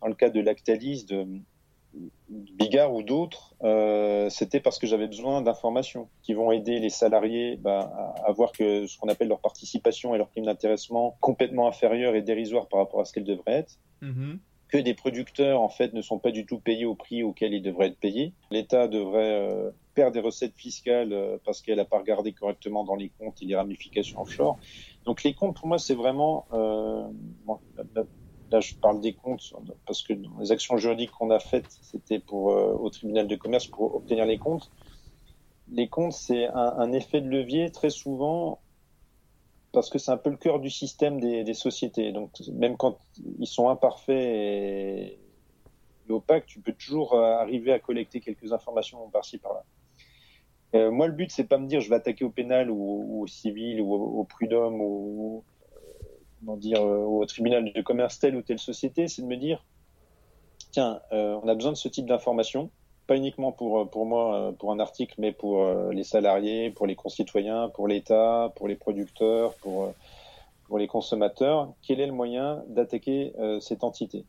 dans le cas de Lactalis, de Bigard ou d'autres, euh, c'était parce que j'avais besoin d'informations qui vont aider les salariés bah, à, à voir que ce qu'on appelle leur participation et leur prime d'intéressement complètement inférieure et dérisoire par rapport à ce qu'elles devraient être Mhm. que des producteurs en fait ne sont pas du tout payés au prix auquel ils devraient être payés. L'État devrait euh, perdre des recettes fiscales euh, parce qu'elle n'a pas regardé correctement dans les comptes et les ramifications offshore. Donc les comptes pour moi c'est vraiment euh, bon, là, je parle des comptes parce que dans les actions juridiques qu'on a faites c'était euh, au tribunal de commerce pour obtenir les comptes. Les comptes c'est un, effet de levier très souvent parce que c'est un peu le cœur du système des, sociétés. Donc, même quand ils sont imparfaits et, opaques, tu peux toujours euh, arriver à collecter quelques informations par-ci par-là. Euh, moi, le but, c'est pas me dire je vais attaquer au pénal ou, au civil ou au, prud'homme ou dire euh, au tribunal de commerce telle ou telle société, c'est de me dire tiens, euh, on a besoin de ce type d'informations, pas uniquement pour pour moi euh, pour un article, mais pour euh, les salariés, pour les concitoyens, pour l'État, pour les producteurs, pour euh, pour les consommateurs. Quel est le moyen d'attaquer euh, cette entité?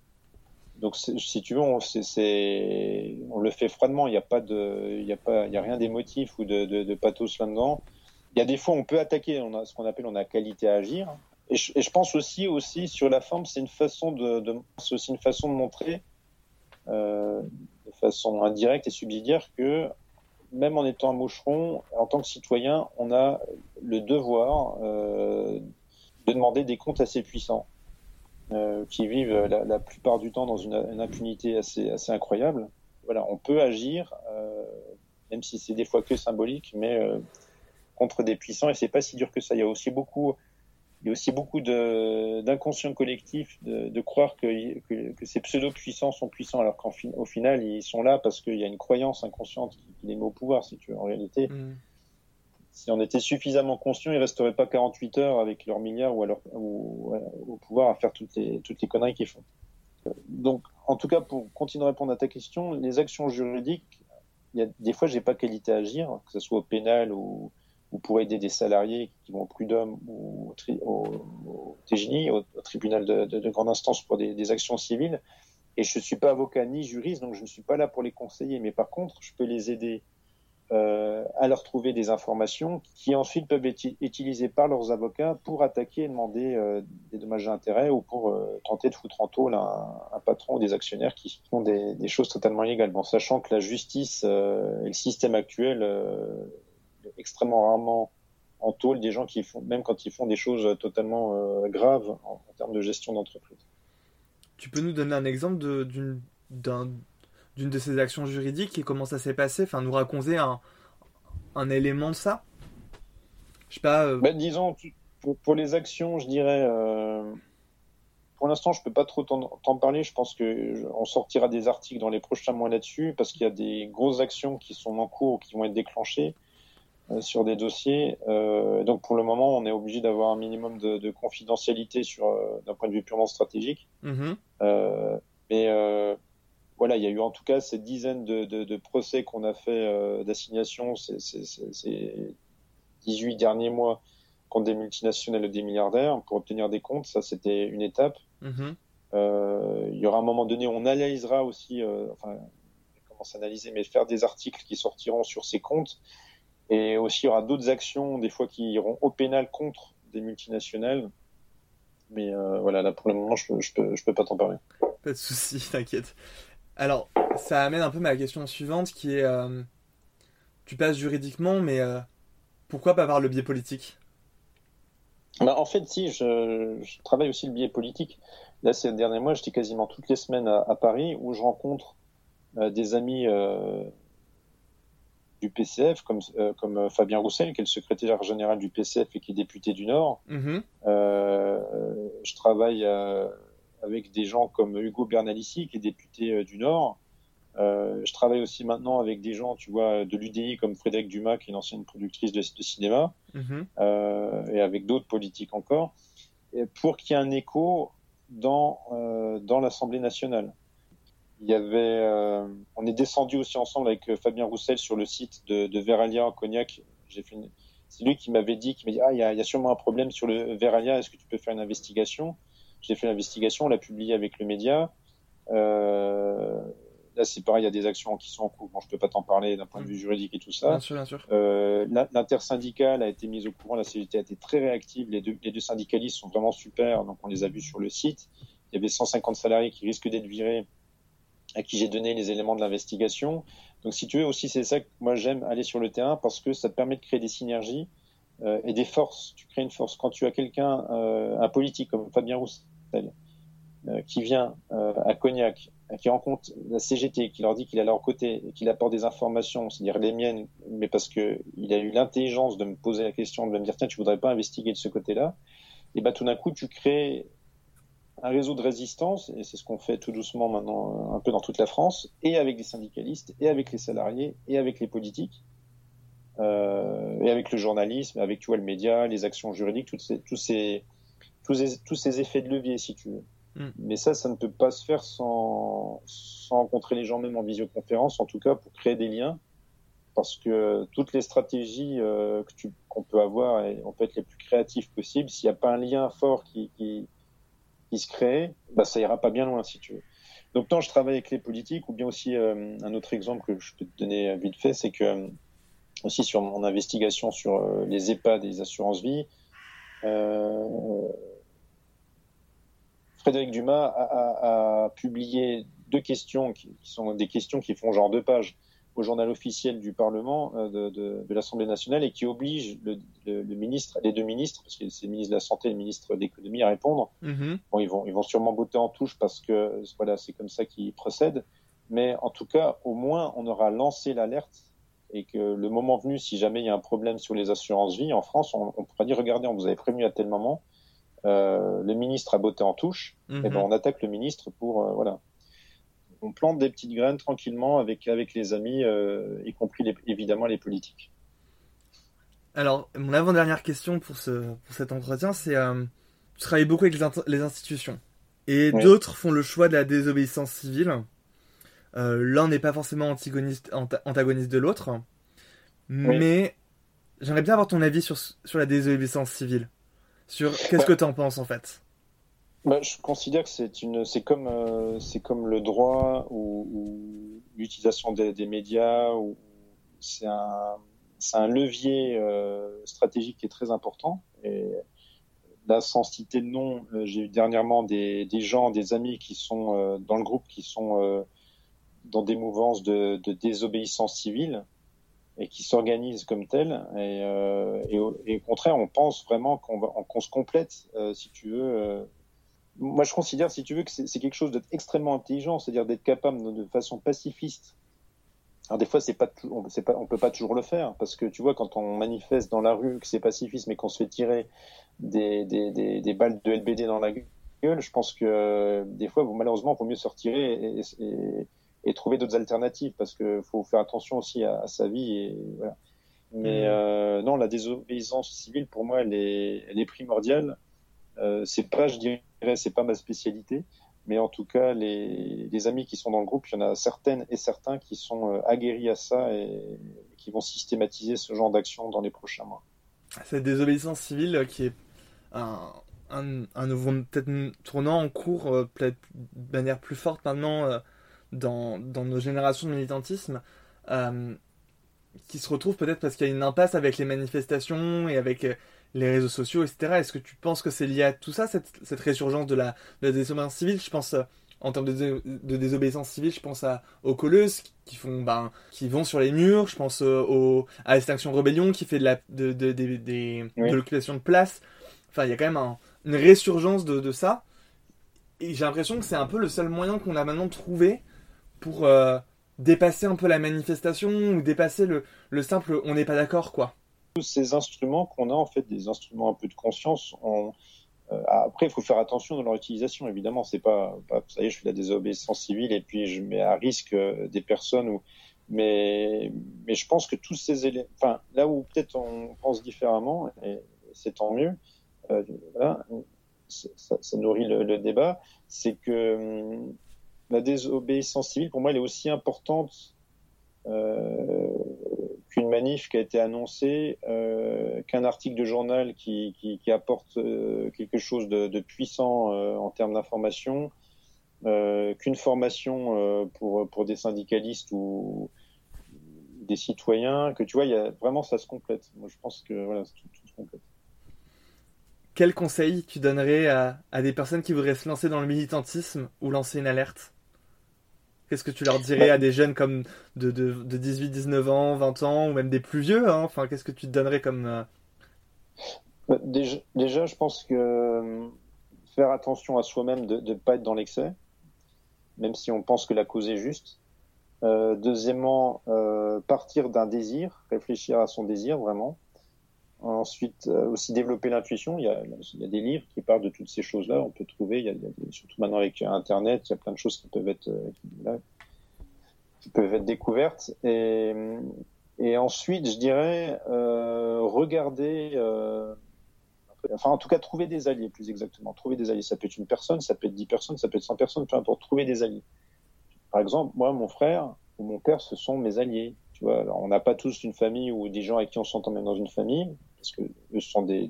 Donc, si tu veux, on, c'est- on le fait froidement. Il n'y a pas de, y a pas, y a rien d'émotif ou de, de, de pathos là-dedans. Il y a des fois, on peut attaquer. On a ce qu'on appelle, on a qualité à agir. Et, je, et je pense aussi, aussi sur la forme, c'est une façon de, de aussi une façon de montrer euh, de façon indirecte et subsidiaire que même en étant un moucheron, en tant que citoyen, on a le devoir euh, de demander des comptes assez puissants, euh, qui vivent la, la, plupart du temps dans une, une, impunité assez, assez incroyable. Voilà, on peut agir, euh, même si c'est des fois que symbolique, mais euh, contre des puissants, et c'est pas si dur que ça. Il y a aussi beaucoup il y a aussi beaucoup d'inconscient collectif de, de croire que, que, que, ces pseudo-puissants sont puissants, alors qu'au fin, final, ils sont là parce qu'il y a une croyance inconsciente qui, qui les met au pouvoir, si tu veux. En réalité, mm. si on était suffisamment conscient, ils ne resteraient pas 48 heures avec leurs milliards ou, au pouvoir à faire toutes les, toutes les conneries qu'ils font. Donc, en tout cas, pour continuer à répondre à ta question, les actions juridiques, il y a, des fois, j'ai pas qualité à agir, que ce soit au pénal ou ou pour aider des salariés qui vont au prud'homme ou au, au, au tribunal de, de, de, grande instance pour des, actions civiles. Et je ne suis pas avocat ni juriste, donc je ne suis pas là pour les conseiller. Mais par contre, je peux les aider euh, à leur trouver des informations qui ensuite peuvent être utilisées par leurs avocats pour attaquer et demander euh, des dommages d'intérêt ou pour euh, tenter de foutre en tôle un, patron ou des actionnaires qui font des, choses totalement illégales. Bon, sachant que la justice et le système actuel extrêmement rarement en tôle des gens qui font, même quand ils font des choses totalement euh, graves en, en, termes de gestion d'entreprise. Tu peux nous donner un exemple d'une d'une de ces actions juridiques et comment ça s'est passé? Enfin, nous raconter un, un élément de ça? Je sais pas. Euh... Ben, disons, pour, pour, les actions, je dirais. Euh, pour l'instant, je peux pas trop t'en parler. Je pense que on sortira des articles dans les prochains mois là-dessus parce qu'il y a des grosses actions qui sont en cours ou qui vont être déclenchées. Euh, sur des dossiers. Euh, donc pour le moment, on est obligé d'avoir un minimum de, de confidentialité sur euh, d'un point de vue purement stratégique. Mmh. Euh, mais euh, voilà, il y a eu en tout cas ces dizaines de, de, de procès qu'on a fait d'assignation ces, ces, ces 18 derniers mois contre des multinationales et des milliardaires pour obtenir des comptes. Ça, c'était une étape. Mmh. il y aura un moment donné, on analysera aussi, enfin, on commence à analyser, mais faire des articles qui sortiront sur ces comptes et aussi, il y aura d'autres actions, des fois, qui iront au pénal contre des multinationales. Mais euh, voilà, là, pour le moment, je, je peux, je peux pas t'en parler. Pas de souci, t'inquiète. Alors, ça amène un peu ma question suivante, qui est, euh, tu passes juridiquement, mais euh, pourquoi pas par le biais politique? Bah, En fait, si, je, je, travaille aussi le biais politique. Là, ces derniers mois, j'étais quasiment toutes les semaines à, à Paris, où je rencontre euh, des amis du PCF, comme, euh, comme Fabien Roussel, qui est le secrétaire général du PCF et qui est député du Nord. Mmh. Euh, je travaille euh, avec des gens comme Hugo Bernalici, qui est député euh, du Nord. Euh, je travaille aussi maintenant avec des gens, tu vois, de l'UDI comme Frédéric Dumas, qui est une ancienne productrice de, de cinéma, mmh. et avec d'autres politiques encore, pour qu'il y ait un écho dans, dans l'Assemblée nationale. Il y avait, euh, on est descendu aussi ensemble avec euh, Fabien Roussel sur le site de, de Veralia en Cognac. J'ai fait une... C'est lui qui m'avait dit, qui m'a dit, ah, il y, a, il y, a, sûrement un problème sur le Veralia. Est-ce que tu peux faire une investigation? J'ai fait l'investigation, on l'a publié avec le média. Euh, là, c'est pareil, il y a des actions qui sont en cours. Bon, je peux pas t'en parler d'un point de vue juridique et tout ça. Bien sûr, bien sûr. Euh, L'intersyndicale a été mise au courant. La CGT a été très réactive. Les deux, les deux syndicalistes sont vraiment super. Donc, on les a vus sur le site. Il y avait 150 salariés qui risquent d'être virés à qui j'ai donné les éléments de l'investigation. Donc si tu veux aussi, c'est ça que moi j'aime aller sur le terrain parce que ça te permet de créer des synergies euh, et des forces. Tu crées une force. Quand tu as quelqu'un, euh, un politique comme Fabien Roussel, euh, qui vient euh, à Cognac, qui rencontre la CGT, qui leur dit qu'il est à leur côté et qu'il apporte des informations, c'est-à-dire les miennes, mais parce que il a eu l'intelligence de me poser la question, de me dire tiens, tu voudrais pas investiguer de ce côté-là, et ben tout d'un coup tu crées un réseau de résistance, et c'est ce qu'on fait tout doucement maintenant un peu dans toute la France, et avec les syndicalistes, et avec les salariés, et avec les politiques, euh, et avec le journalisme, avec tu vois, le média, les actions juridiques, toutes ces, tous, ces, tous, ces, tous ces effets de levier, si tu veux. Mm. Mais ça, ça ne peut pas se faire sans, sans rencontrer les gens, même en visioconférence, en tout cas pour créer des liens, parce que toutes les stratégies euh, que tu, qu'on peut avoir, et on peut être les plus créatifs possibles, s'il n'y a pas un lien fort qui, qui qui se crée, bah, ça ira pas bien loin si tu veux. Donc tant je travaille avec les politiques, ou bien aussi euh, un autre exemple que je peux te donner vite fait, c'est que euh, aussi sur mon investigation sur euh, les EHPAD et les assurances vie, euh, Frédéric Dumas a, publié deux questions qui sont des questions qui font genre deux pages au journal officiel du Parlement euh, de, de- de l'Assemblée nationale et qui obligent le, le- le ministre, les deux ministres, parce que c'est le ministre de la Santé et le ministre de l'Économie à répondre. Mhm. Bon, ils vont, ils vont sûrement botter en touche parce que voilà, c'est comme ça qu'ils procèdent. Mais en tout cas, au moins, on aura lancé l'alerte et que le moment venu, si jamais il y a un problème sur les assurances vie en France, on, on pourra dire regardez, on vous avait prévenu à tel moment, euh, le ministre a botté en touche, Mhm. et ben on attaque le ministre pour euh, voilà. On plante des petites graines tranquillement avec avec les amis, euh, y compris les- évidemment les politiques. Alors, mon avant-dernière question pour, ce, pour cet entretien, c'est euh, tu travailles beaucoup avec les, institutions. Et Oui. d'autres font le choix de la désobéissance civile. Euh, L'un n'est pas forcément antagoniste de l'autre. Mais j'aimerais bien avoir ton avis sur, la désobéissance civile. Sur qu'est-ce Ouais. que tu en penses en fait? Bah, je considère que c'est une, c'est comme, euh, c'est comme le droit ou, ou l'utilisation des, des médias. Ou c'est un, c'est un levier euh, stratégique qui est très important. Et là, sans citer de nom, euh, j'ai eu dernièrement des, des gens, des amis qui sont euh, dans le groupe, qui sont euh, dans des mouvances de, de désobéissance civile et qui s'organisent comme tels. Et, euh, et, au, et au contraire, on pense vraiment qu'on va, qu'on se complète, euh, si tu veux. euh, moi, je considère, si tu veux, que c'est quelque chose d'être extrêmement intelligent, c'est-à-dire d'être capable de, façon pacifiste. Alors des fois, c'est pas, on, pas, on peut pas toujours le faire parce que tu vois, quand on manifeste dans la rue que c'est pacifiste, mais qu'on se fait tirer des, des, des, des balles de LBD dans la gueule, je pense que des fois, malheureusement, il vaut mieux se retirer et, et, et trouver d'autres alternatives parce que faut faire attention aussi à, à sa vie et voilà. Mais Mhm. euh, non, la désobéissance civile, pour moi, elle est, elle est primordiale. Euh, c'est pas, je dirais, c'est pas ma spécialité, mais en tout cas, les, amis qui sont dans le groupe, il y en a certaines et certains qui sont euh, aguerris à ça et, qui vont systématiser ce genre d'action dans les prochains mois. Cette désobéissance civile qui est un, un, un nouveau tournant en cours, euh, peut-être de manière plus forte maintenant euh, dans, dans nos générations de militantisme, euh, qui se retrouve peut-être parce qu'il y a une impasse avec les manifestations et avec euh, les réseaux sociaux, etc. Est-ce que tu penses que c'est lié à tout ça, cette, cette résurgence de la, de la désobéissance civile? Je pense, euh, en termes de, dé- de désobéissance civile, je pense à, aux colleuses qui, font, ben, qui vont sur les murs, je pense euh, au, à Extinction Rebellion qui fait de l'occupation de place. Enfin, il y a quand même un- une résurgence de, de ça. Et j'ai l'impression que c'est un peu le seul moyen qu'on a maintenant trouvé pour euh, dépasser un peu la manifestation ou dépasser le, le simple on n'est pas d'accord, quoi. Tous ces instruments qu'on a, en fait, des instruments un peu de conscience, on- euh, après, il faut faire attention dans leur utilisation, évidemment. C'est pas, pas, ça y est, je fais la désobéissance civile et puis je mets à risque euh, des personnes mais, je pense que tous ces éléments, enfin, là où peut-être on pense différemment, et c'est tant mieux, euh, ça, nourrit le, débat, c'est que hum, la désobéissance civile, pour moi, elle est aussi importante qu'une manif qui a été annoncée, euh, qu'un article de journal qui, qui, apporte euh, quelque chose de, puissant euh, en termes d'information, qu'une formation pour, pour des syndicalistes ou des citoyens, que tu vois, y a, vraiment ça se complète. Moi, je pense que voilà, tout, tout se complète. Quel conseil tu donnerais à, à des personnes qui voudraient se lancer dans le militantisme ou lancer une alerte? Qu'est-ce que tu leur dirais à des jeunes comme de, de, de 18, 19 ans, 20 ans, ou même des plus vieux hein? Enfin, qu'est-ce que tu te donnerais comme... euh, Bah, Déjà, déjà, je pense que euh, faire attention à soi-même de ne pas être dans l'excès, même si on pense que la cause est juste. Euh, deuxièmement, partir d'un désir, réfléchir à son désir vraiment. Ensuite, euh, aussi développer l'intuition. Il il y a des livres qui parlent de toutes ces choses-là. On peut trouver, il y a, il y surtout maintenant avec Internet, il y a plein de choses qui peuvent être, euh, qui, peuvent être découvertes. Et, et ensuite, je dirais, euh, regarder, enfin en tout cas trouver des alliés plus exactement. Trouver des alliés, ça peut être une personne, ça peut être 10 personnes, ça peut être 100 personnes, peu importe. Trouver des alliés. Par exemple, moi, mon frère ou mon père, ce sont mes alliés. Tu vois, on n'a pas tous une famille ou des gens avec qui on s'entend même dans une famille, parce que eux sont des,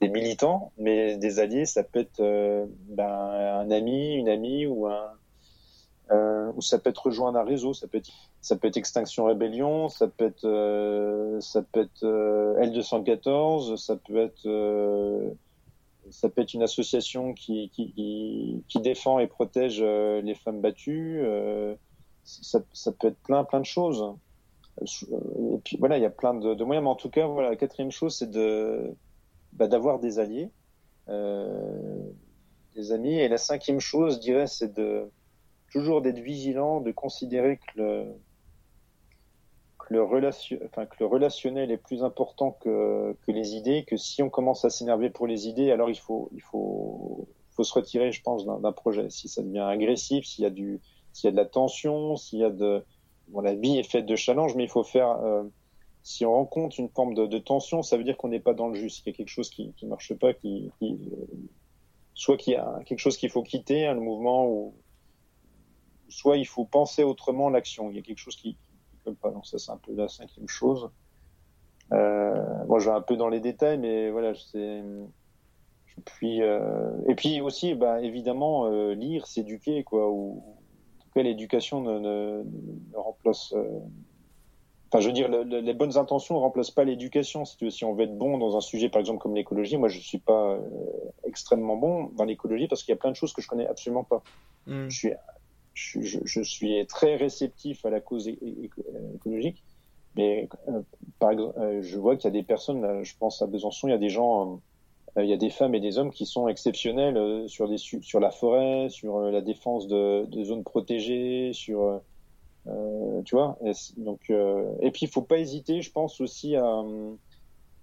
militants, mais des alliés, ça peut être euh, ben, un ami, une amie ou un euh, ou ça peut être rejoindre un réseau, ça peut être ça peut être Extinction Rébellion, ça peut être euh, ça peut être euh, L214, ça peut être ça peut être une association qui, défend et protège les femmes battues. ça, ça peut être plein, plein de choses. Euh, Et puis voilà, il y a plein de, moyens. Mais en tout cas, voilà, la quatrième chose, c'est de bah, d'avoir des alliés, euh, des amis. Et la cinquième chose, je dirais, c'est de toujours d'être vigilant, de considérer que le que le, relationnel est plus important que, que les idées, que si on commence à s'énerver pour les idées, alors il faut, il faut, faut se retirer, je pense, d'un projet. Si ça devient agressif, s'il y a du, s'il y a de la tension, s'il y a de, bon, la vie est faite de challenges, mais il faut faire, euh, si on rencontre une forme de, de tension, ça veut dire qu'on n'est pas dans le juste, qu'il y a quelque chose qui, qui marche pas, qui, qui euh, soit qu'il y a quelque chose qu'il faut quitter, hein, le mouvement, ou soit il faut penser autrement l'action. Il y a quelque chose qui, qui colle pas. Donc ça, c'est un peu la cinquième chose. Euh, moi, je vais un peu dans les détails, mais voilà, c'est. Puis, euh, et puis aussi, bah, évidemment, euh, lire, s'éduquer, quoi. Ou, cas, l'éducation ne, ne, ne remplace. euh, Enfin, je veux dire, le- le- les bonnes intentions ne remplacent pas l'éducation. Si, si on veut être bon dans un sujet, par exemple, comme l'écologie, moi, je suis pas euh, extrêmement bon dans l'écologie parce qu'il y a plein de choses que je connais absolument pas. Mm. Je suis, je, je- je suis très réceptif à la cause écologique, mais euh, par exemple, euh, je vois qu'il y a des personnes, là, je pense à Besançon, il y a des gens, il y a des femmes et des hommes qui sont exceptionnels euh, sur, la forêt, sur euh, la défense de, zones protégées, sur. euh, euh, tu vois, et, donc, euh, et puis il faut pas hésiter, je pense aussi à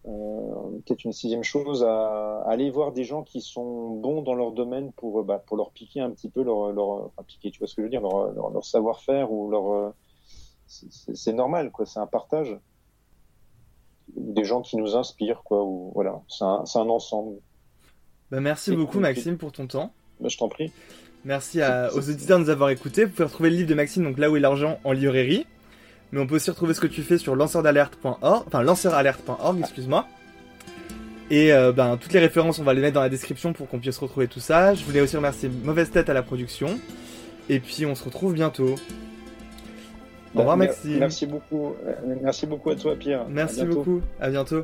euh, peut-être une sixième chose, à, aller voir des gens qui sont bons dans leur domaine pour, euh, bah, pour leur piquer un petit peu leur, leur piquer, tu vois ce que je veux dire, leur, leur, savoir-faire ou leur, euh, c'est normal, quoi, c'est un partage. Des gens qui nous inspirent, quoi, ou voilà, c'est un, c'est un ensemble. Bah, merci Et- beaucoup Maxime pour ton temps. Bah, je t'en prie. Merci à- aux auditeurs de nous avoir écoutés. Vous pouvez retrouver le livre de Maxime, donc là où est l'argent, en librairie. Mais on peut aussi retrouver ce que tu fais sur lanceurdalerte.org, enfin lanceuralerte.org, excuse-moi. Et euh, ben, toutes les références, on va les mettre dans la description pour qu'on puisse retrouver tout ça. Je voulais aussi remercier Mauvaise Tête à la production. Et puis on se retrouve bientôt. Au revoir Maxime. Merci beaucoup. Merci beaucoup à toi, Pierre. Merci beaucoup. À bientôt.